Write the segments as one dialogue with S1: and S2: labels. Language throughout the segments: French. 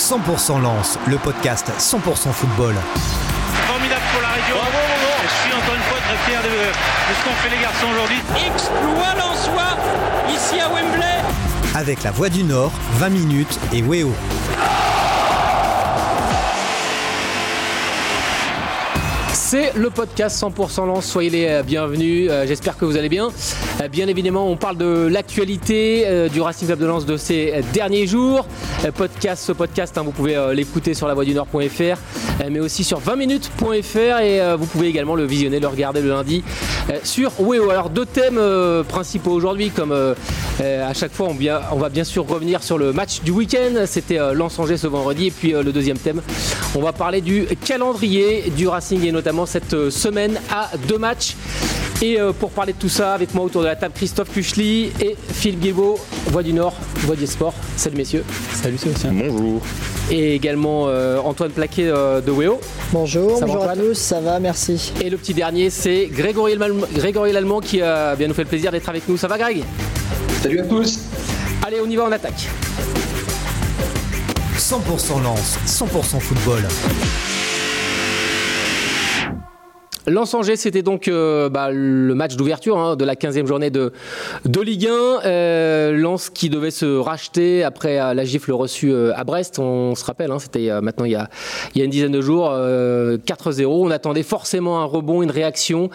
S1: 100% Lance, le podcast 100% football.
S2: Formidable pour la région. Je suis encore une fois très fier de, de ce qu'ont fait les garçons aujourd'hui.
S3: Exploit Lensois ici à Wembley.
S1: Avec la Voix du Nord, 20 minutes et Weo.
S4: C'est le podcast 100% Lance, soyez les euh, bienvenus, euh, j'espère que vous allez bien. Euh, bien évidemment, on parle de l'actualité euh, du Racing Club de Lens de ces derniers jours. Euh, podcast, ce podcast, hein, vous pouvez l'écouter sur lavoidunord.fr, euh, mais aussi sur 20minutes.fr et vous pouvez également le visionner, le regarder le lundi sur Weo. Alors deux thèmes principaux aujourd'hui, comme à chaque fois, on, on va bien sûr revenir sur le match du week-end. C'était Lens-Angers ce vendredi, et puis le deuxième thème, on va parler du calendrier du Racing et notamment cette semaine à deux matchs. Et euh, pour parler de tout ça, avec moi autour de la table, Christophe Puchli et Philippe Guilbault, Voix du Nord, Voix du Sport. Salut messieurs.
S5: Salut Sébastien.
S6: Bonjour.
S4: Et également euh, Antoine Plaquet euh, de Weo.
S7: Bonjour,
S4: Ça va,
S7: bonjour à tous, ça va, merci.
S4: Et le petit dernier, c'est Grégory Lallemand, Grégory Lallemand qui a bien nous fait le plaisir d'être avec nous. Ça va Greg?
S8: Salut à tous
S4: Allez, on y va, on attaque.
S1: 100% Lance, 100% football.
S4: Lens-Angers, c'était donc euh, bah, le match d'ouverture hein, de la 15e journée de, de Ligue 1. Euh, Lens qui devait se racheter après euh, la gifle reçue euh, à Brest. On se rappelle, hein, c'était maintenant il y, a, il une dizaine de jours. euh, 4-0. On attendait forcément un rebond, une réaction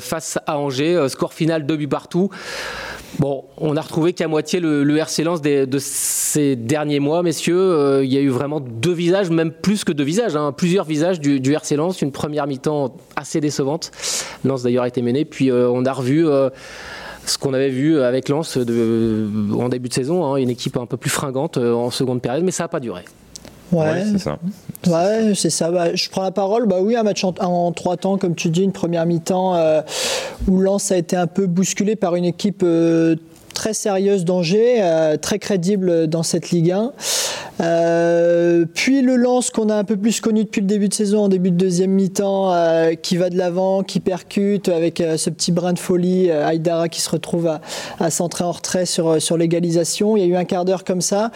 S4: face à Angers. Score final, deux buts partout. Bon, on a retrouvé qu'à moitié le, le RC Lens des- de ces derniers mois, messieurs. Euh, il y a eu vraiment deux visages, même plus que deux visages, hein, plusieurs visages du, du RC Lens. Une première mi-temps assez décevante. Lens d'ailleurs a été mené, puis euh, on a revu. euh, ce qu'on avait vu avec Lens de- en début de saison, hein, une équipe un peu plus fringante euh, en seconde période, mais ça n'a pas duré.
S7: Ouais,
S6: c'est ça.
S7: Ouais, c'est ça. Bah, je prends la parole. Bah oui, un match en, trois temps, comme tu dis, une première mi-temps euh, où Lens a été un peu bousculé par une équipe euh, très sérieuse d'Angers, euh, très crédible dans cette Ligue 1. Euh, puis le Lens qu'on a un peu plus connu depuis le début de saison, en début de deuxième mi-temps, euh, qui va de l'avant, qui percute avec euh, ce petit brin de folie, Aïdara qui se retrouve à, à centrer en retrait sur, sur l'égalisation. Il y a eu un quart d'heure comme ça.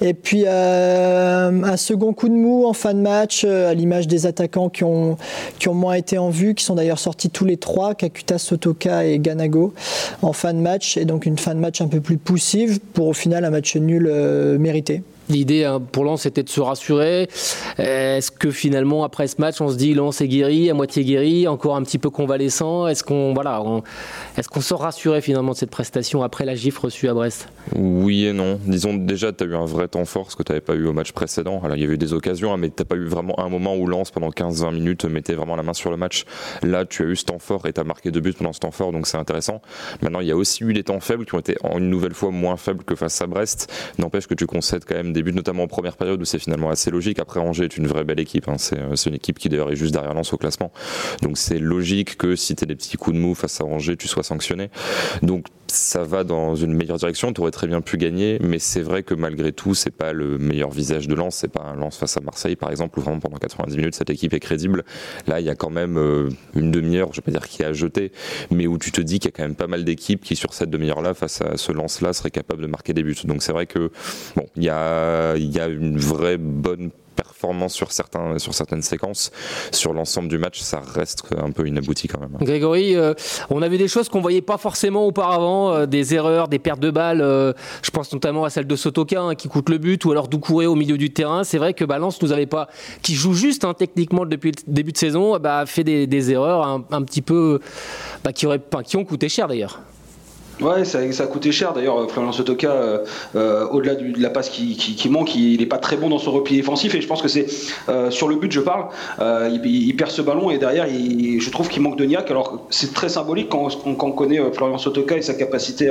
S7: Et puis un second coup de mou en fin de match, à l'image des attaquants qui ont, qui ont moins été en vue, qui sont d'ailleurs sortis tous les trois, Kakuta, Sotoka et Ganago, en fin de match. Et donc une fin de match un peu plus poussive pour au final un match nul mérité.
S4: L'idée hein, pour Lens c'était de se rassurer. Euh, Est-ce que finalement après ce match on se dit Lens est guéri, à moitié guéri, encore un petit peu convalescent? Est-ce qu'on voilà, est-ce sort rassuré finalement de cette prestation après la gifle reçue à Brest?
S6: Oui et non. Disons déjà, tu as eu un vrai temps fort, ce que tu n'avais pas eu au match précédent. Alors, il y avait eu des occasions, hein, mais tu pas eu vraiment un moment où Lens, pendant 15-20 minutes, mettait vraiment la main sur le match. Là, tu as eu ce temps fort et tu as marqué deux buts pendant ce temps fort, donc c'est intéressant. Maintenant, il y a aussi eu des temps faibles qui ont été une nouvelle fois moins faibles que face à Brest. N'empêche que tu concèdes quand même des buts, notamment en première période où c'est finalement assez logique. Après, Angers est une vraie belle équipe. hein. C'est euh, c'est une équipe qui d'ailleurs est juste derrière Lens au classement. Donc, c'est logique que si tu des petits coups de mou face à Angers, tu sois sanctionné. Donc ça va dans une meilleure direction, tu aurais très bien pu gagner, mais c'est vrai que malgré tout, c'est pas le meilleur visage de Lens, c'est pas un Lens face à Marseille par exemple, où vraiment pendant 90 minutes cette équipe est crédible. Là, il y a quand même euh, une demi-heure, je vais pas dire qui a jeté, mais où tu te dis qu'il y a quand même pas mal d'équipes qui sur cette demi-heure-là, face à ce Lens-là, seraient capables de marquer des buts. Donc c'est vrai que bon, il y a, y a une vraie bonne performance sur, certains, sur certaines séquences. Sur l'ensemble du match, ça reste un peu inabouti quand même.
S4: Grégory, euh, on a vu des choses qu'on voyait pas forcément auparavant, euh, des erreurs, des pertes de balles. euh, je pense notamment à celle de Sotoka hein, qui coûte le but, ou alors Doucouré au milieu du terrain. C'est vrai que Balance nous avait pas, qui joue juste hein, techniquement depuis le début de saison, bah, a fait des, erreurs un, petit peu, bah, qui auraient, qui ont coûté cher d'ailleurs.
S8: Ouais, ça, ça a coûté cher d'ailleurs. Florian Sotoka, euh, euh, au-delà de la passe qui, manque, il n'est pas très bon dans son repli défensif. Et je pense que c'est euh, sur le but, je parle. euh, il, perd ce ballon et derrière, je trouve qu'il manque de niaque. Alors c'est très symbolique quand, on connaît euh, Florian Sotoka et sa capacité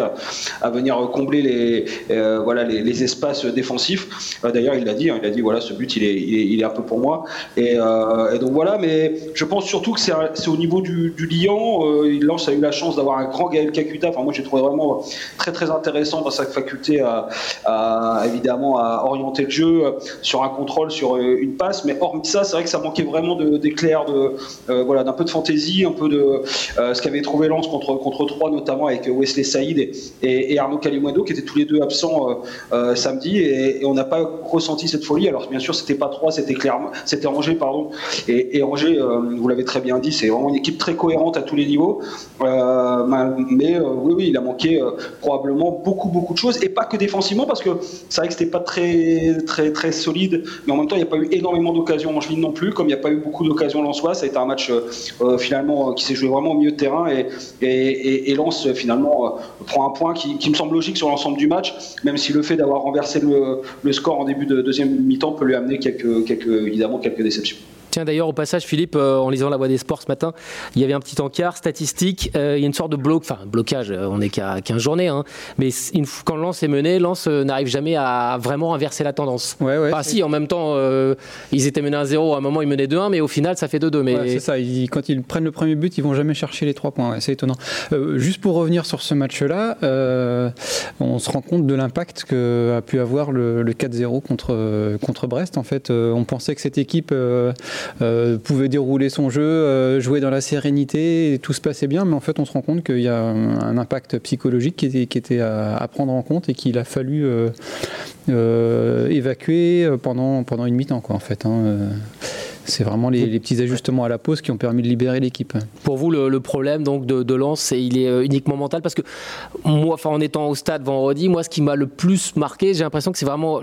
S8: à, venir combler les, euh, voilà, les, espaces défensifs. Euh, d'ailleurs, il l'a dit. hein, il a dit voilà, ce but, il est, il est, un peu pour moi. Et, euh, donc voilà. Mais je pense surtout que c'est au niveau du, du. Euh, Lens a eu la chance d'avoir un grand Gaël Kakuta. Enfin, moi, j'ai trouvé trouvé vraiment très très intéressant dans sa faculté à, évidemment à orienter le jeu sur un contrôle, sur une passe. Mais hormis ça, c'est vrai que ça manquait vraiment d'éclairs, de, voilà, d'un peu de fantaisie, un peu de ce qu'avait trouvé Lens contre contre 3 notamment avec Wesley Saïd et, Arnaud Calimundo qui étaient tous les deux absents samedi et, on n'a pas ressenti cette folie. Alors bien sûr, c'était pas 3, c'était clairement, c'était Angers pardon. Et, Angers, vous l'avez très bien dit, c'est vraiment une équipe très cohérente à tous les niveaux. Euh, mais euh, oui, oui, il a manqué euh, probablement beaucoup, beaucoup de choses, et pas que défensivement, parce que c'est vrai que c'était pas très, très, très solide, mais en même temps, il n'y a pas eu énormément d'occasions en non plus, comme il n'y a pas eu beaucoup d'occasions Lensois. Ça a été un match finalement qui s'est joué vraiment au milieu de terrain, et, et, Lens finalement prend un point qui, me semble logique sur l'ensemble du match, même si le fait d'avoir renversé le, score en début de deuxième mi-temps peut lui amener quelques, évidemment quelques déceptions.
S4: Tiens, d'ailleurs, au passage, Philippe, euh, en lisant La Voix des Sports ce matin, il y avait un petit encart statistique. Euh, il y a une sorte de bloc, enfin, blocage, euh, on n'est qu'à 15 journées, hein, mais une, quand Lens est mené, Lens n'arrive jamais à vraiment inverser la tendance.
S5: Ouais, ouais,
S4: ah, si, en même temps, ils étaient menés à 0, à un moment, ils menaient 2-1, mais au final, ça fait 2-2. Mais...
S5: c'est ça, quand ils prennent le premier but, ils vont jamais chercher les 3 points. c'est étonnant. juste pour revenir sur ce match-là, on se rend compte de l'impact qu'a pu avoir le, le 4-0 contre, contre Brest. En fait, on pensait que cette équipe euh, pouvait dérouler son jeu, euh, jouer dans la sérénité, tout se passait bien, mais en fait on se rend compte qu'il y a un, impact psychologique qui était, à, prendre en compte et qu'il a fallu euh, évacuer pendant, une mi-temps. Hein, c'est vraiment les, petits ajustements à la pause qui ont permis de libérer l'équipe.
S4: Pour vous, le, problème donc de, de Lens, il est euh, uniquement mental parce que moi, enfin, en étant au stade vendredi, moi, ce qui m'a le plus marqué, j'ai l'impression que c'est vraiment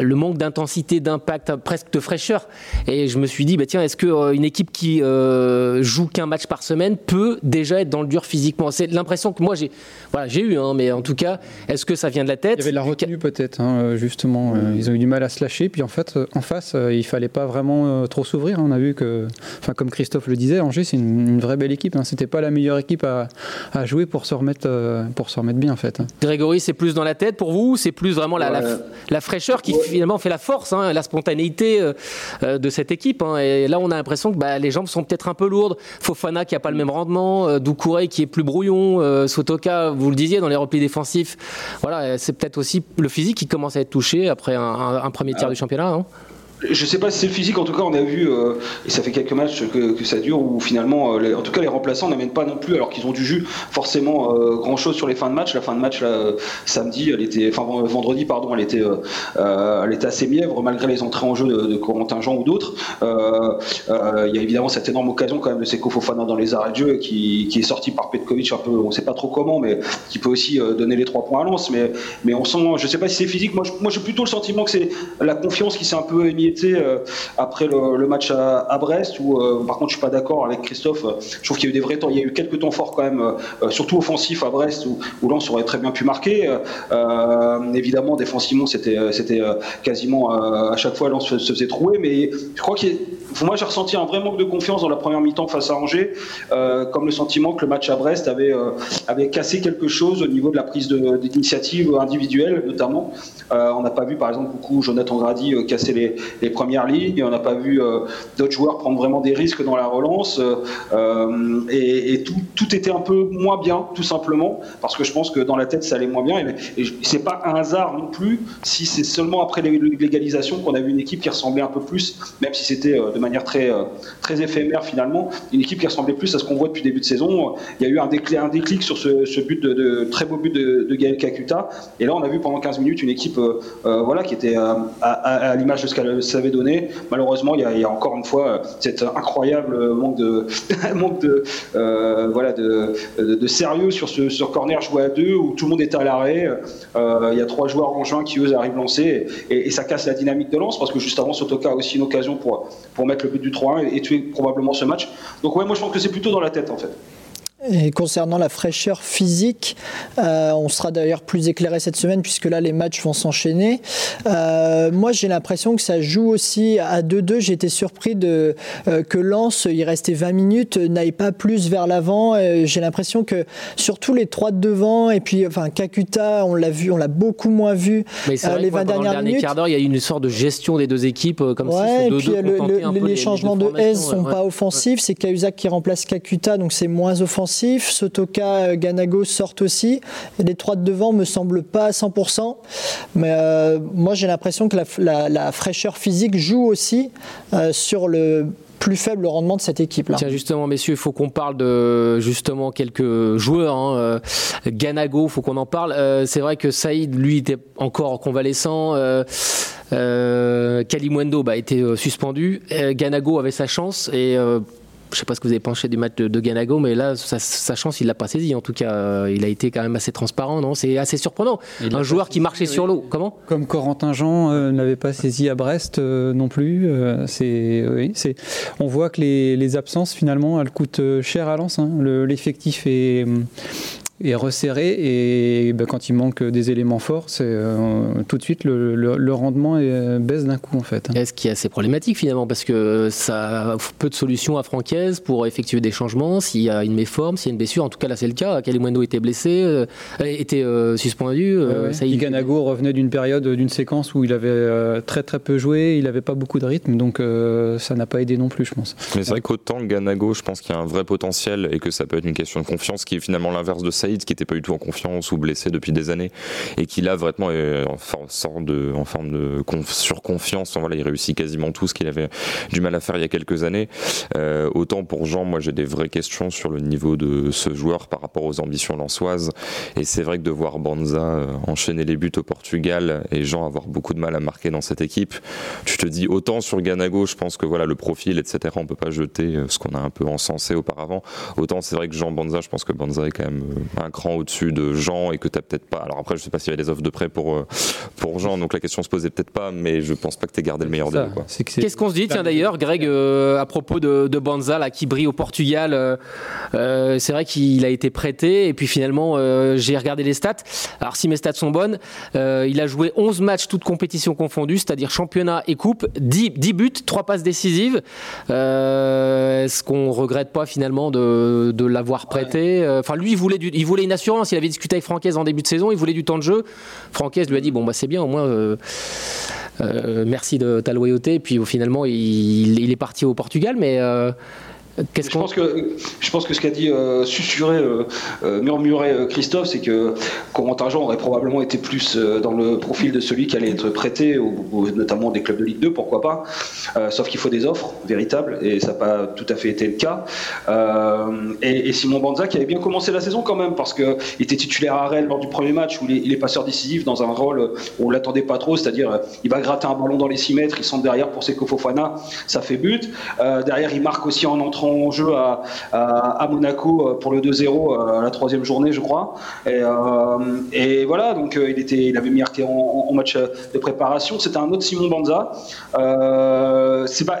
S4: le, manque d'intensité, d'impact, presque de fraîcheur. Et je me suis dit, bah, tiens, est-ce qu'une euh, une équipe qui euh, joue qu'un match par semaine peut déjà être dans le dur physiquement? C'est l'impression que moi j'ai, voilà, j'ai eu, hein, mais en tout cas, est-ce que ça vient de la tête?
S5: Il y avait de la retenue peut-être, hein, justement. Ils ont eu du mal à se lâcher, puis en fait, en face, il fallait pas vraiment trop s'ouvrir. Hein. On a vu que, enfin, comme Christophe le disait, Angers, c'est une, vraie belle équipe. Hein. C'était pas la meilleure équipe à, jouer pour se remettre, euh, pour se remettre bien, en fait. Hein.
S4: Grégory, c'est plus dans la tête pour vous C'est plus vraiment la, la, fraîcheur qui finalement fait la force, la spontanéité euh, euh, de cette équipe. Et là, on a l'impression que bah, les jambes sont peut-être un peu lourdes. Fofana qui a pas le même rendement, Doucouré qui est plus brouillon, Sotoka, vous le disiez, dans les replis défensifs. Voilà, c'est peut-être aussi le physique qui commence à être touché après un, premier tiers ah. du championnat.
S8: Je sais pas si c'est le physique, en tout cas on a vu, euh, et ça fait quelques matchs que, ça dure, où finalement, euh, en tout cas les remplaçants n'amènent pas non plus, alors qu'ils ont du jus, forcément euh, grand chose sur les fins de match. La fin de match samedi, elle était, enfin vendredi pardon, elle était, elle était assez mièvre malgré les entrées en jeu de, de Corentin Jean ou d'autres. Il y a évidemment cette énorme occasion quand même de Seko Fofana dans les arrêts de jeu qui, qui est sorti par Petkovic un peu, on sait pas trop comment, mais qui peut aussi donner les trois points à Lens. Mais, mais on sent, je sais pas si c'est physique, moi, moi j'ai plutôt le sentiment que c'est la confiance qui s'est un peu émise euh, après le, match à, Brest, où euh, par contre je suis pas d'accord avec Christophe. Je trouve qu'il y a eu des vrais temps, il y a eu quelques temps forts quand même, euh, surtout offensifs à Brest, où, où Lens aurait très bien pu marquer. évidemment, défensivement, c'était quasiment à chaque fois Lens se, faisait trouer, mais je crois que moi j'ai ressenti un vrai manque de confiance dans la première mi-temps face à Angers, comme le sentiment que le match à Brest avait avait cassé quelque chose au niveau de la prise d'initiative individuelle notamment. on n'a pas vu par exemple beaucoup Jonathan Grady casser les, les premières lignes. On n'a pas vu euh, d'autres joueurs prendre vraiment des risques dans la relance. Euh, et, tout, était un peu moins bien, tout simplement, parce que je pense que dans la tête, ça allait moins bien. Et, et c'est pas un hasard non plus si c'est seulement après l'égalisation qu'on a vu une équipe qui ressemblait un peu plus, même si c'était euh, de manière très, très éphémère finalement, une équipe qui ressemblait plus à ce qu'on voit depuis début de saison. Il y a eu un déclic, sur ce, but de, très beau but de, Gaël Kakuta. Et là, on a vu pendant 15 minutes une équipe voilà, qui était à, l'image de ce qu'elle savait donné. Malheureusement, il y, a, encore une fois cet incroyable manque de, manque de, euh, voilà, de, de, sérieux sur ce corner joué à deux où tout le monde est à l'arrêt. Euh, il y a trois joueurs en juin qui eux arrivent lancer et, et, ça casse la dynamique de lance parce que juste avant, Sotoka a aussi une occasion pour mettre le but du 3-1 et, et tuer probablement ce match. Donc ouais, moi je pense que c'est plutôt dans la tête en fait.
S7: Et concernant la fraîcheur physique, euh, on sera d'ailleurs plus éclairé cette semaine puisque là les matchs vont s'enchaîner. Euh, moi j'ai l'impression que ça joue aussi à 2-2. J'ai été surpris de, euh, que Lens, il restait 20 minutes, n'aille pas plus vers l'avant. j'ai l'impression que surtout les trois de devant et puis enfin Kakuta, on l'a vu, on l'a beaucoup moins vu
S4: Mais les 20 dernières minutes. quart d'heure, il y a eu une sorte de gestion des deux équipes comme
S7: ouais, si et puis les, changements de S sont pas offensifs. C'est Cahuzac qui remplace Kakuta, donc c'est moins offensif Sotoka, Ganago sortent aussi. Les trois de devant me semblent pas à 100%. Mais euh, moi, j'ai l'impression que la, fraîcheur physique joue aussi euh, sur le plus faible rendement de cette équipe là.
S4: Tiens justement messieurs, il faut qu'on parle de justement quelques joueurs. Hein. Euh, Ganago, faut qu'on en parle. Euh, c'est vrai que Saïd, lui, était encore convalescent. Euh, euh Kalimwendo bah, été suspendu. Ganago avait sa chance et je sais pas ce que vous avez pensé du match de, Ganago, mais là, sa, chance, il l'a pas saisi. En tout cas, il a été quand même assez transparent, non? C'est assez surprenant. Un joueur qui marchait sur l'eau. Comment?
S5: Comme Corentin Jean euh, n'avait pas saisi à Brest euh, non plus. Euh, c'est, oui, c'est. On voit que les, absences finalement, elles coûtent cher à Lens. Hein. l'effectif est est resserré et ben, quand il manque des éléments forts, c'est euh, tout de suite le, le, rendement est, baisse d'un coup en fait.
S4: Est-ce qui est assez problématique finalement parce que ça a peu de solutions à Francaise pour effectuer des changements s'il y a une méforme, s'il y a une blessure. En tout cas là c'est le cas. Kalimwendo était blessé, euh, était euh, suspendu.
S5: Ça Iganago revenait d'une période, d'une séquence où il avait très très peu joué, il n'avait pas beaucoup de rythme donc ça n'a pas aidé non plus je pense.
S6: Mais c'est vrai qu'autant Ganago, je pense qu'il y a un vrai potentiel et que ça peut être une question de confiance qui est finalement l'inverse de ça qui n'était pas du tout en confiance ou blessé depuis des années, et qui là vraiment est en forme de, surconfiance. Voilà, il réussit quasiment tout ce qu'il avait du mal à faire il y a quelques années. Euh, autant pour Jean, moi j'ai des vraies questions sur le niveau de ce joueur par rapport aux ambitions lançoises. Et c'est vrai que de voir Banza euh, enchaîner les buts au Portugal et Jean avoir beaucoup de mal à marquer dans cette équipe, tu te dis autant sur Ganago, je pense que voilà le profil, etc. On peut pas jeter euh, ce qu'on a un peu encensé auparavant. Autant c'est vrai que Jean Banza, je pense que Banza est quand même un cran au-dessus de Jean et que tu n'as peut-être pas. Alors après, je sais pas s'il y avait des offres de prêt pour, euh, pour Jean, donc la question se posait peut-être pas, mais je pense pas que tu aies gardé le meilleur d'eux.
S4: Qu'est-ce qu'on se dit, tiens d'ailleurs, Greg, euh, à propos de, de, Banza là, qui brille au Portugal euh, C'est vrai qu'il a été prêté et puis finalement, j'ai regardé les stats. Alors si mes stats sont bonnes, il a joué 11 matchs, toutes compétitions confondues, c'est-à-dire championnat et coupe, 10, 10 buts, 3 passes décisives. Est-ce qu'on regrette pas finalement de, de l'avoir prêté? Enfin, lui, il voulait, du, il voulait une assurance. Il avait discuté avec Francaise en début de saison. Il voulait du temps de jeu. Francaise lui a dit Bon, bah, c'est bien, au moins. Euh, euh, merci de ta loyauté. Et puis finalement, il, il, est parti au Portugal, mais euh,
S8: je, pense que, je pense que ce qu'a dit euh, susurré, euh, euh, murmuré Christophe, c'est que Corentin Jean aurait probablement été plus dans le profil de celui qui allait être prêté, notamment des clubs de Ligue 2, pourquoi pas. sauf qu'il faut des offres véritables, et ça n'a pas tout à fait été le cas. Et, Simon Banza qui avait bien commencé la saison quand même, parce qu'il était titulaire à Rennes lors du premier match, où il est, passeur décisif dans un rôle où on l'attendait pas trop, c'est-à-dire il va gratter un ballon dans les 6 mètres, il centre derrière pour Seko Fofana, ça fait but. derrière, il marque aussi en entrant en jeu à, Monaco euh, pour le 2-0 euh, la troisième journée, je crois. Et, euh, voilà, donc il, était, il avait marqué en, en match de préparation. C'était un autre Simon Banza.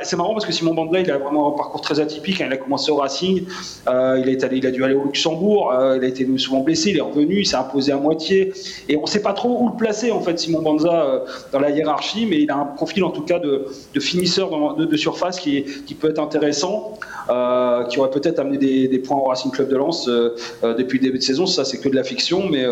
S8: C'est marrant parce que Simon Banza, il a vraiment un parcours très atypique. Hein. Il a commencé au Racing, allé, il a dû aller au Luxembourg, il a été souvent blessé, il est revenu, il s'est imposé à moitié. Et on ne sait pas trop où le placer, en fait, Simon Banza, dans la hiérarchie, mais il a un profil, en tout cas, de, finisseur de, surface qui, peut être intéressant. Euh, qui aurait peut-être amené des, points au Racing Club de Lens euh, euh, depuis le début de saison. Ça, c'est que de la fiction, mais,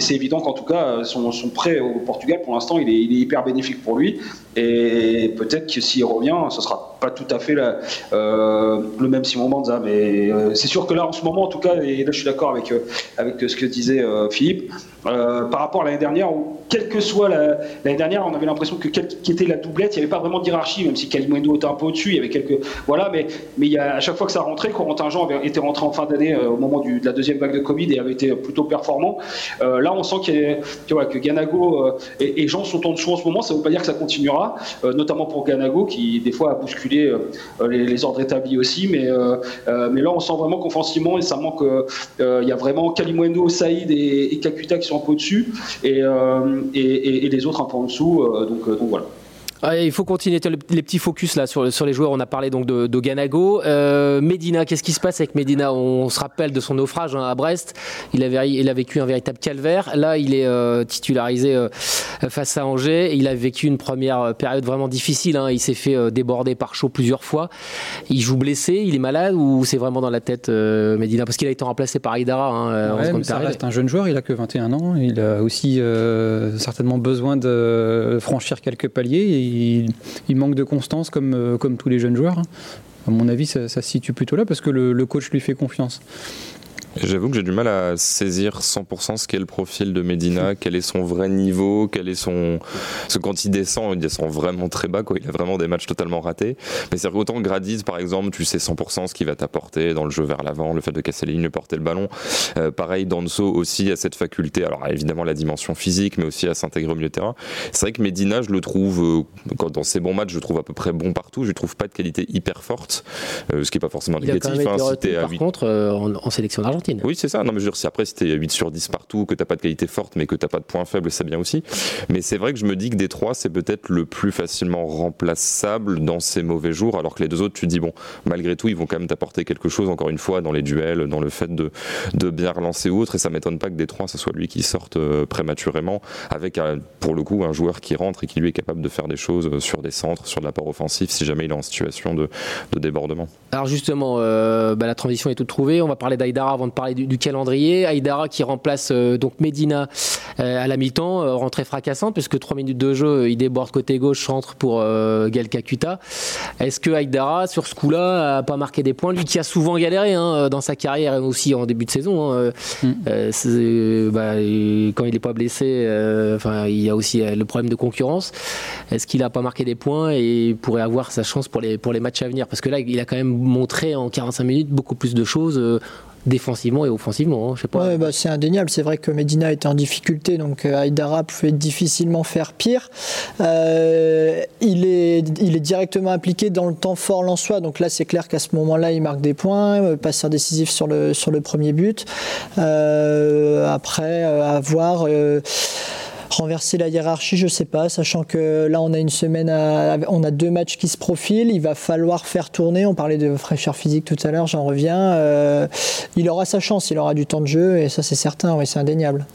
S8: c'est évident qu'en tout cas, son, prêt au Portugal, pour l'instant, il est, il est, hyper bénéfique pour lui. Et peut-être que s'il revient, ce sera pas tout à fait le même Simon Banza. Mais c'est sûr que là, en ce moment, en tout cas, et là, je suis d'accord avec, avec ce que disait Philippe, par rapport à l'année dernière, où quelle que soit l'année dernière, on avait l'impression que quelle qui était la doublette, il n'y avait pas vraiment de hiérarchie, même si Kalimwendo était un peu au-dessus, il y avait quelques. Voilà, mais mais y a, à chaque fois que ça rentrait, Corentin Jean avait été rentré en fin d'année euh, au moment de la deuxième vague de Covid et avait été plutôt performant. Euh, là, on sent que Ganago euh, et, Jean sont en dessous en ce moment. Ça ne veut pas dire que ça continuera, notamment pour Ganago qui des fois a bousculé les, ordres établis aussi. Mais, mais là, on sent vraiment qu'offensivement, et ça manque. Il y a vraiment Kalimwendo, Saïd et, Kakuta qui sont un peu au-dessus et, et, les autres un peu en dessous. donc voilà
S4: il faut continuer les petits focus là sur, sur les joueurs. On a parlé donc de, de Ganago. Euh, Medina, qu'est-ce qui se passe avec Medina? On, se rappelle de son naufrage hein, à Brest. Il, avait, il a vécu un véritable calvaire. Là, il est euh, titularisé euh, face à Angers. Il a vécu une première période vraiment difficile. Hein. Il s'est fait déborder par chaud plusieurs fois. Il joue blessé. Il est malade ou c'est vraiment dans la tête Medina? Parce qu'il a été remplacé par Aïdara. Hein,
S5: ouais, ça reste un jeune joueur. Il a que 21 ans. Il a aussi certainement besoin de franchir quelques paliers il, manque de constance comme, euh, comme tous les jeunes joueurs. À mon avis, ça, se situe plutôt là parce que le coach lui fait confiance.
S6: J'avoue que j'ai du mal à saisir 100% ce qu'est le profil de Medina, quel est son vrai niveau, quel est son. Parce que quand il descend, il descend vraiment très bas, quoi. Il a vraiment des matchs totalement ratés. Mais c'est autant Gradiz, par exemple, tu sais 100% ce qu'il va t'apporter dans le jeu vers l'avant, le fait de casser les lignes, de porter le ballon. Euh, pareil, Danso aussi a cette faculté, alors évidemment la dimension physique, mais aussi à s'intégrer au milieu de terrain. C'est vrai que Medina, je le trouve, euh, quand dans ses bons matchs, je le trouve à peu près bon partout. Je ne trouve pas de qualité hyper forte, euh, ce qui n'est pas forcément
S4: Il a quand
S6: négatif.
S4: même été
S6: hein,
S4: retenu, par
S6: 8
S4: contre, euh, en, en sélection
S6: oui, c'est ça. Non, mais je veux dire, si après, si t'es 8 sur 10 partout, que t'as pas de qualité forte, mais que t'as pas de points faibles, c'est bien aussi. Mais c'est vrai que je me dis que des trois, c'est peut-être le plus facilement remplaçable dans ces mauvais jours, alors que les deux autres, tu dis, bon, malgré tout, ils vont quand même t'apporter quelque chose, encore une fois, dans les duels, dans le fait de, de bien relancer ou autre. Et ça m'étonne pas que des trois, ce soit lui qui sorte euh, prématurément, avec, un- pour le coup, un joueur qui rentre et qui lui est capable de faire des choses euh, sur des centres, sur de l'apport offensif, si jamais il est en situation de, de débordement.
S4: Alors justement, euh, bah, la transition est toute trouvée. On va parler d'Aïdara avant de parler du, du calendrier. Aïdara qui remplace euh, donc Medina euh, à la mi-temps, euh, rentrée fracassante puisque 3 minutes de jeu, il déborde côté gauche, centre pour Gael Kakuta. Est-ce que Aïdara, sur ce coup-là, a pas marqué des points? Lui qui a souvent galéré hein, dans sa carrière et aussi en début de saison. hein.
S5: Mm.
S4: Euh, bah, quand il n'est pas blessé, euh, enfin, il y a aussi le problème de concurrence. Est-ce qu'il n'a pas marqué des points et pourrait avoir sa chance pour les, pour les matchs à venir? Parce que là, il a quand même montré en 45 minutes beaucoup plus de choses euh, défensivement et offensivement. hein, je sais pas.
S7: Bah, c'est indéniable. C'est vrai que Medina était en difficulté, donc euh, Aïdara pouvait difficilement faire pire. Euh, il, est, il est directement impliqué dans le temps fort lensois, donc là c'est clair qu'à ce moment-là il marque des points, euh, passeur décisif sur le, sur le premier but. Après, à voir. Renverser la hiérarchie, je sais pas, sachant que là on a une semaine, on a deux matchs qui se profilent, il va falloir faire tourner. On parlait de fraîcheur physique tout à l'heure, j'en reviens. Euh, il aura sa chance, il aura du temps de jeu et ça c'est certain, oui, c'est indéniable.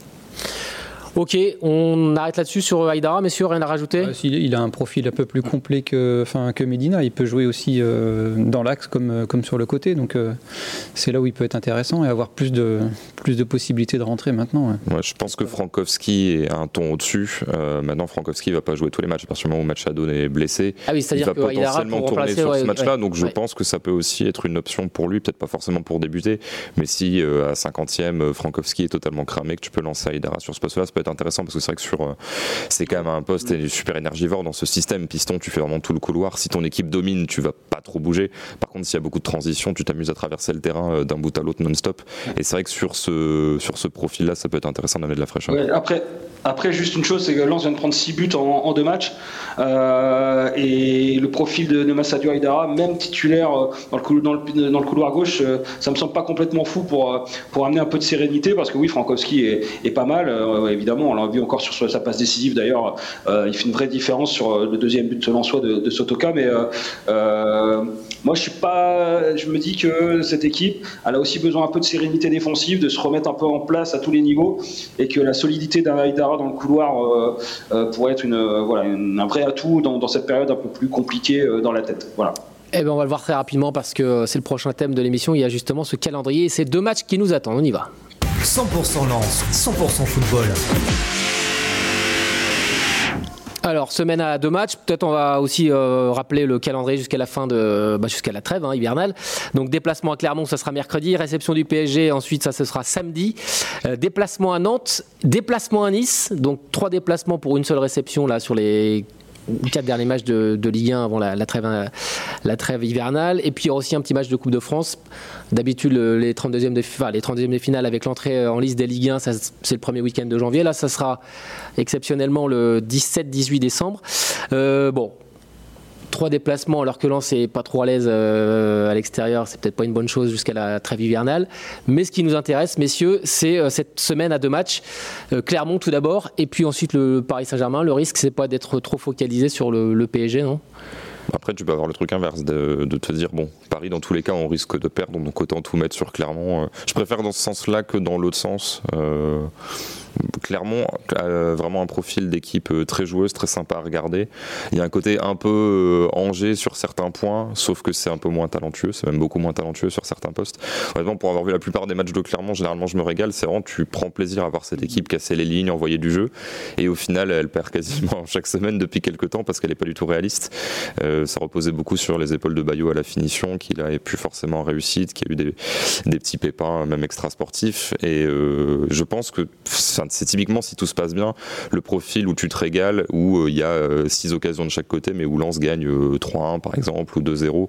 S4: Ok, on arrête là-dessus sur Aïdara, messieurs, rien à rajouter
S5: s'il- il a un profil un peu plus complet que, enfin, que Medina. Il peut jouer aussi euh, dans l'axe comme, euh, comme sur le côté. Donc euh, c'est là où il peut être intéressant et avoir plus de, plus de possibilités de rentrer maintenant. ouais.
S6: Ouais, je pense que Frankowski est un ton au-dessus. Euh, maintenant, Frankowski va pas jouer tous les matchs. À partir du moment où Machado est blessé,
S4: Ah oui,
S6: il
S4: c'est-à-dire
S6: va
S4: que Aïdara
S6: potentiellement
S4: pour
S6: tourner sur
S4: ouais,
S6: ce match-là.
S4: ouais,
S6: donc, je
S4: ouais.
S6: pense que ça peut aussi être une option pour lui. Peut-être pas forcément pour débuter, mais si euh, à 50e, euh, Frankowski est totalement cramé, que tu peux lancer Aïdara sur ce poste-là, ça peut être intéressant parce que c'est vrai que sur, euh, c'est quand même un poste super énergivore dans ce système. Piston, tu fais vraiment tout le couloir. Si ton équipe domine, tu vas pas trop bouger. Par contre, s'il y a beaucoup de transitions, tu t'amuses à traverser le terrain euh, d'un bout à l'autre non-stop. Et c'est vrai que sur ce, sur ce profil-là, ça peut être intéressant d'amener de la fraîcheur.
S8: Après, après, juste une chose, c'est que Lens vient de prendre 6 buts en, deux matchs. Euh, et le profil de, de Massadio même titulaire dans le, couloir, dans le, dans le couloir gauche, ça me semble pas complètement fou pour, pour amener un peu de sérénité. Parce que oui, Frankowski est, pas mal. évidemment, on l'a vu encore sur sa passe décisive. D'ailleurs, euh, il fait une vraie différence sur euh, le deuxième but de Lensois de, de Sotoka. Mais euh, moi, je suis pas. Je me dis que cette équipe, elle a aussi besoin un peu de sérénité défensive, de se remettre un peu en place à tous les niveaux, et que la solidité d'un Aïdara dans le couloir pourrait être un vrai atout dans, dans cette période un peu plus compliquée dans la tête. Voilà.
S4: Eh ben, on va le voir très rapidement parce que c'est le prochain thème de l'émission. Il y a justement ce calendrier et ces deux matchs qui nous attendent. On y va.
S1: 100% Lance, 100% football.
S4: Alors, semaine à deux matchs. Peut-être on va aussi euh, rappeler le calendrier jusqu'à la fin de, bah, jusqu'à la trêve hein, hivernale. Donc, déplacement à Clermont, ça sera mercredi. Réception du PSG, ensuite, ça ce sera samedi. Euh, déplacement à Nantes, déplacement à Nice. Donc, trois déplacements pour une seule réception là sur les quatre derniers matchs de, de Ligue 1 avant la, la trêve, la trêve hivernale. Et puis, il y aura aussi un petit match de Coupe de France. D'habitude, le- les 32e de, les 32e de finale avec l'entrée en liste des Ligue 1, ça, c'est le premier week-end de janvier. Là, ça sera exceptionnellement le 17-18 décembre. Euh, bon, trois déplacements alors que Lens n'est pas trop à l'aise euh, à l'extérieur, c'est peut-être pas une bonne chose jusqu'à la trêve hivernale. Mais ce qui nous intéresse, messieurs, c'est euh, cette semaine à deux matchs. Euh, Clermont tout d'abord, et puis ensuite le Paris Saint-Germain. Le risque, c'est pas d'être trop focalisé sur le, PSG, non?
S6: Après, tu peux avoir le truc inverse de, te dire bon, Paris, dans tous les cas, on risque de perdre, donc autant tout mettre sur Clermont. Je préfère dans ce sens-là que dans l'autre sens. Clermont a vraiment un profil d'équipe très joueuse, très sympa à regarder. Il y a un côté un peu Angers sur certains points, sauf que c'est un peu moins talentueux, c'est même beaucoup moins talentueux sur certains postes. Honnêtement, pour avoir vu la plupart des matchs de Clermont, généralement je me régale, c'est vraiment tu prends plaisir à voir cette équipe casser les lignes, envoyer du jeu, et au final elle perd quasiment chaque semaine depuis quelques temps parce qu'elle n'est pas du tout réaliste. ça reposait beaucoup sur les épaules de Bayo à la finition, qu'il a plus forcément réussite, qu'il y a eu des, petits pépins, même extra-sportifs. Et euh, je pense que c'est typiquement, si tout se passe bien, le profil où tu te régales, où euh, il y a euh, six occasions de chaque côté, mais où Lens gagne 3-1 par exemple, ou 2-0.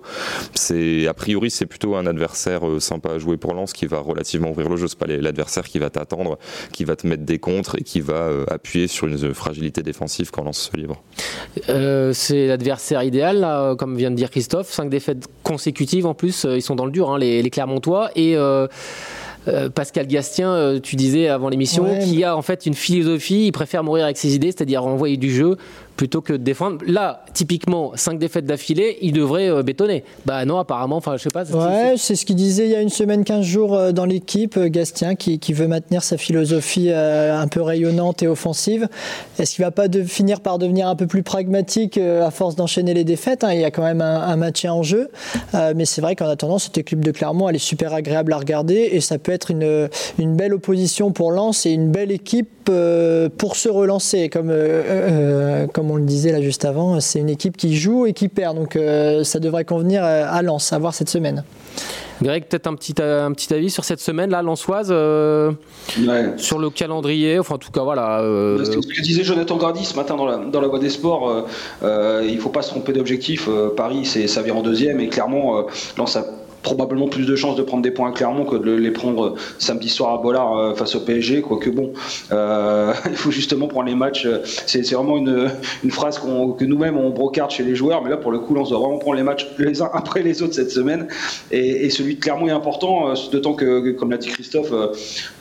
S6: C'est, a priori, c'est plutôt un adversaire sympa à jouer pour Lens qui va relativement ouvrir le jeu. C'est pas l'adversaire qui va t'attendre, qui va te mettre des contres et qui va appuyer sur une fragilité défensive quand Lens se livre.
S4: c'est l'adversaire idéal, comme vient de dire Christophe. Cinq défaites consécutives en plus. Ils sont dans le dur, hein, les, Clermontois. Et. Euh, Pascal Gastien, euh, tu disais avant l'émission, qui a en fait une philosophie, il préfère mourir avec ses idées, c'est-à-dire envoyer du jeu plutôt que de défendre. Là, typiquement, 5 défaites d'affilée, il devrait euh, bétonner. Bah non, apparemment, enfin, je sais pas.
S7: Ouais, c'est ce qu'il disait il y a une semaine, 15 jours dans l'équipe, Gastien, qui, qui, veut maintenir sa philosophie un peu rayonnante et offensive. Est-ce qu'il va pas de, finir par devenir un peu plus pragmatique à force d'enchaîner les défaites hein? Il y a quand même un, un match en jeu. mais c'est vrai qu'en attendant, cette équipe de Clermont, elle est super agréable à regarder et ça peut être une, une belle opposition pour Lens et une belle équipe euh, pour se relancer. Comme, euh, euh, comme on le disait là juste avant, c'est une équipe qui joue et qui perd. Donc ça devrait convenir à Lens à voir cette semaine.
S4: Greg, peut-être un petit, un petit avis sur cette semaine là, Lensoise, sur le calendrier, enfin en tout cas voilà.
S8: Ce que disait Jonathan Gardy ce matin dans la, dans la Voie des Sports, il ne faut pas se tromper d'objectif. Paris, c'est ça vient en deuxième et clairement, Lens a probablement plus de chances de prendre des points à Clermont que de les prendre euh, samedi soir à Bollard euh, face au PSG. Quoique bon, euh, il faut justement prendre les matchs. C'est vraiment une, une phrase que nous-mêmes on brocarde chez les joueurs, mais là pour le coup, on doit vraiment prendre les matchs les uns après les autres cette semaine. Et, celui de Clermont est important, d'autant que, comme l'a dit Christophe,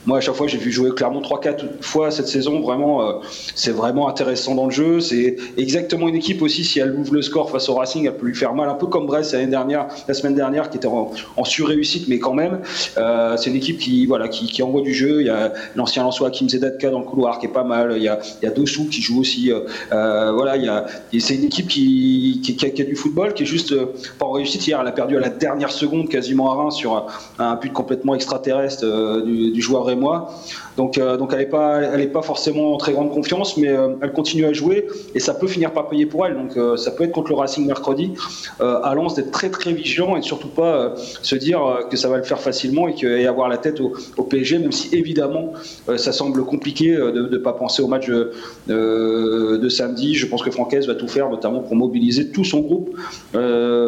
S8: moi à chaque fois j'ai vu jouer Clermont 3-4 fois cette saison. Vraiment, c'est vraiment intéressant dans le jeu. C'est exactement une équipe aussi, si elle ouvre le score face au Racing, elle peut lui faire mal, un peu comme Brest l'année dernière, la semaine dernière, qui était en, en surréussite, mais quand même, euh, c'est une équipe qui, voilà, qui, envoie du jeu. Il y a l'ancien Lançois Kim Zedatka dans le couloir qui est pas mal. Il y a, il y a Dossou qui joue aussi. Euh, euh, voilà, il y a, c'est une équipe qui, qui, a, du football, qui est juste pas en réussite. Hier, elle a perdu à la dernière seconde quasiment à Reims sur un, but complètement extraterrestre du, du joueur rémois. Donc, euh, elle n'est pas, forcément en très grande confiance, mais euh, elle continue à jouer et ça peut finir par payer pour elle. Donc euh, ça peut être contre le Racing mercredi. à Lens d'être très très vigilant et surtout pas se dire que ça va le faire facilement et, et avoir la tête au, au, PSG, même si évidemment ça semble compliqué de ne pas penser au match de samedi. Je pense que Francaise va tout faire, notamment pour mobiliser tout son groupe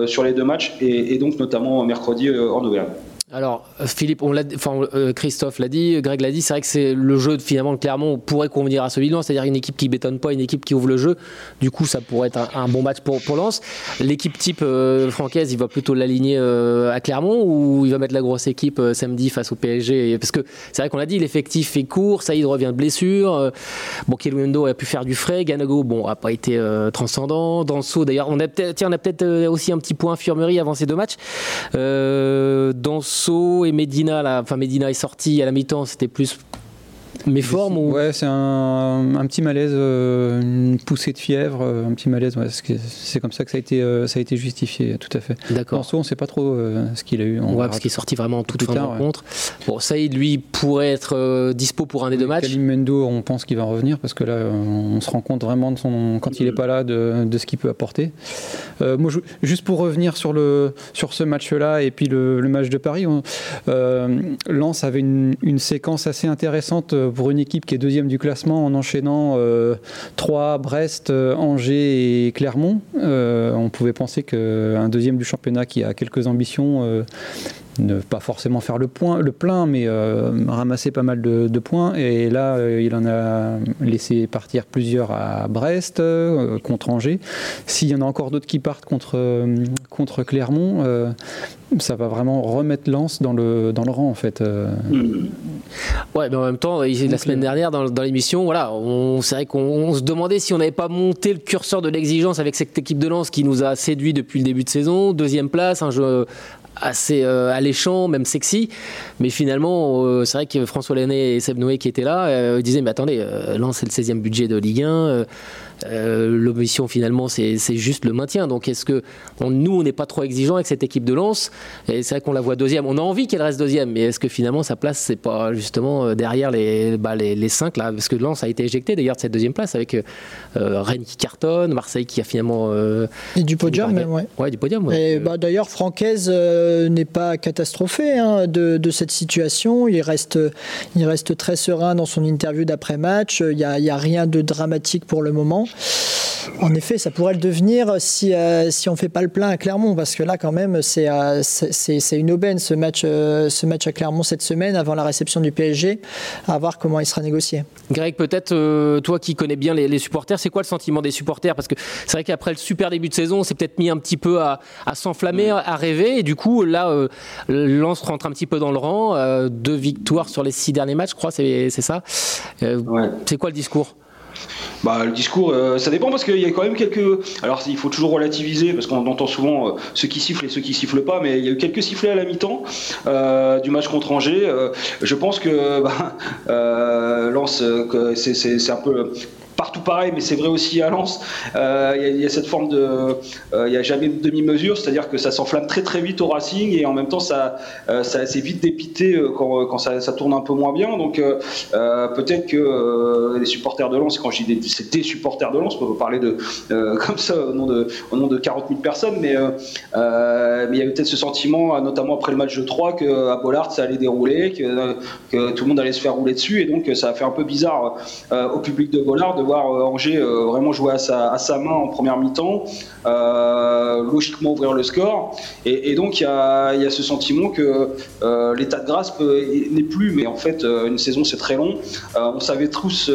S8: sur les deux matchs et, et donc notamment mercredi en Auvergne.
S4: Alors, Philippe, on enfin, euh, Christophe l'a dit, Greg l'a dit, c'est vrai que c'est le jeu finalement de Clermont pourrait convenir à de Lens, c'est-à-dire une équipe qui bétonne pas, une équipe qui ouvre le jeu. Du coup, ça pourrait être un, bon match pour, pour Lens. L'équipe type euh, francaise, il va plutôt l'aligner euh, à Clermont ou il va mettre la grosse équipe samedi face au PSG Parce que c'est vrai qu'on l'a dit, l'effectif est court, Saïd revient de blessure. bon, Kelwendo a pu faire du frais, Ganago, bon, a pas été transcendant. Danso, d'ailleurs, on a peut-être, on a peut-être aussi un petit point infirmerie avant ces deux matchs. Et Medina, enfin Medina est sorti à la mi-temps, c'était plus Méforme ou...
S5: Ouais, c'est un, un, petit malaise, euh, une poussée de fièvre, euh, un petit malaise. Ouais, c'est comme ça que ça a été, euh, ça a été justifié, tout à fait.
S4: D'accord.
S5: on ne sait pas trop ce qu'il a eu.
S4: On ouais, parce qu'il est sorti vraiment en toute fin de rencontre. Bon, Saïd, lui, pourrait être dispo pour un des deux matchs.
S5: Kalim Mendo, on pense qu'il va revenir parce que là, on se rend compte vraiment de son, quand il n'est pas là de, de ce qu'il peut apporter. moi, juste pour revenir sur, le, sur ce match-là et puis le, le, match de Paris, on, Lens avait une, une séquence assez intéressante pour une équipe qui est deuxième du classement en enchaînant euh, Troyes, Brest, euh, Angers et Clermont. Euh, on pouvait penser qu'un deuxième du championnat qui a quelques ambitions ne pas forcément faire le, point, le plein, mais ramasser pas mal de, points. Et là, il en a laissé partir plusieurs à Brest, contre Angers. S'il y en a encore d'autres qui partent contre, contre Clermont, ça va vraiment remettre Lens dans le, dans le rang, en fait. Mmh.
S4: Ouais, mais en même temps, la semaine dernière, dans, dans l'émission, voilà, on, c'est vrai qu'on se demandait si on n'avait pas monté le curseur de l'exigence avec cette équipe de Lens qui nous a séduit depuis le début de saison. Deuxième place, un jeu assez alléchant, même sexy. Mais finalement, c'est vrai que François Lenné et Seb Noé qui étaient là disaient Mais attendez, Lens, c'est le 16e budget de Ligue 1. Euh, finalement, c'est juste le maintien. Donc est-ce que nous, on n'est pas trop exigeant avec cette équipe de Lens? Et c'est vrai qu'on la voit deuxième. On a envie qu'elle reste deuxième, mais est-ce que finalement sa place, c'est pas justement euh, derrière les, bah, les, les, cinq là? Parce que Lens a été éjecté d'ailleurs de cette deuxième place avec euh, Rennes qui cartonne, Marseille qui a finalement.
S7: et du podium, même, ouais.
S4: ouais. du podium.
S7: Et bah, d'ailleurs, Francaise n'est pas catastrophé hein, de, de, cette situation. Il reste, il reste très serein dans son interview d'après-match. Il n'y a, a rien de dramatique pour le moment. En effet, ça pourrait le devenir si, euh, si on ne fait pas le plein à Clermont, parce que là, quand même, c'est euh, une aubaine ce match, euh, ce match à Clermont cette semaine, avant la réception du PSG, à voir comment il sera négocié.
S4: Greg, peut-être, toi qui connais bien les, supporters, c'est quoi le sentiment des supporters? Parce que c'est vrai qu'après le super début de saison, on s'est peut-être mis un petit peu à, s'enflammer, à rêver, et du coup, là, Lens rentre un petit peu dans le rang, deux victoires sur les six derniers matchs, je crois, c'est ça? C'est quoi le discours?
S8: Bah, le discours, euh, ça dépend parce qu'il y a quand même quelques. Alors, il faut toujours relativiser parce qu'on entend souvent euh, ceux qui sifflent et ceux qui sifflent pas, mais il y a eu quelques sifflets à la mi-temps euh, du match contre Angers. je pense que bah, c'est un peu partout pareil, mais c'est vrai aussi à Lens. Euh, il y, a cette forme de, euh, il n'y a jamais de demi-mesure, c'est-à-dire que ça s'enflamme très très vite au Racing et en même temps ça, euh, ça vite dépité quand, quand ça, tourne un peu moins bien. Donc peut-être que les supporters de Lens, quand je dis c'est des supporters de Lens, on peut parler de comme ça au nom de, au nom de 40 000 personnes, mais il y avait peut-être ce sentiment, notamment après le match de 3, que à Bollard ça allait dérouler, que, tout le monde allait se faire rouler dessus, et donc ça a fait un peu bizarre au public de Bollard voir euh, Angers euh, vraiment jouer à sa, main en première mi-temps, euh, logiquement ouvrir le score. Et, donc il y a, ce sentiment que l'état de grâce n'est plus, mais en fait une saison c'est très long. on savait tous,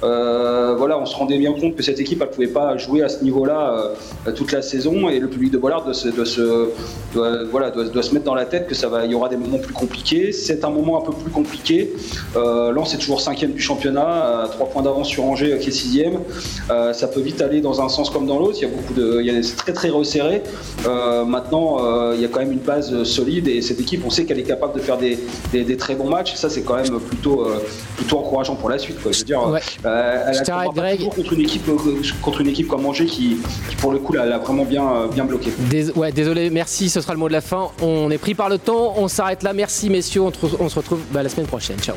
S8: voilà, on se rendait bien compte que cette équipe elle pouvait pas jouer à ce niveau-là toute la saison et le public de Bollard doit se, voilà, doit, se mettre dans la tête que ça va, y aura des moments plus compliqués. C'est un moment un peu plus compliqué. Euh, Lens est toujours cinquième du championnat, trois points d'avance sur Angers qui sixième. Euh, ça peut vite aller dans un sens comme dans l'autre. Il y a beaucoup de, il y a, c'est très très resserré. Euh, maintenant, euh, il y a quand même une base solide et cette équipe, on sait qu'elle est capable de faire des, des, très bons matchs. ça, c'est quand même plutôt plutôt encourageant pour la suite. Quoi. Je veux dire, elle a toujours contre une équipe contre une équipe comme Angers qui, qui pour le coup l'a vraiment bien bien bloqué.
S4: ouais, désolé, merci. Ce sera le mot de la fin. On est pris par le temps. On s'arrête là. Merci messieurs. On, se retrouve bah, la semaine prochaine. Ciao.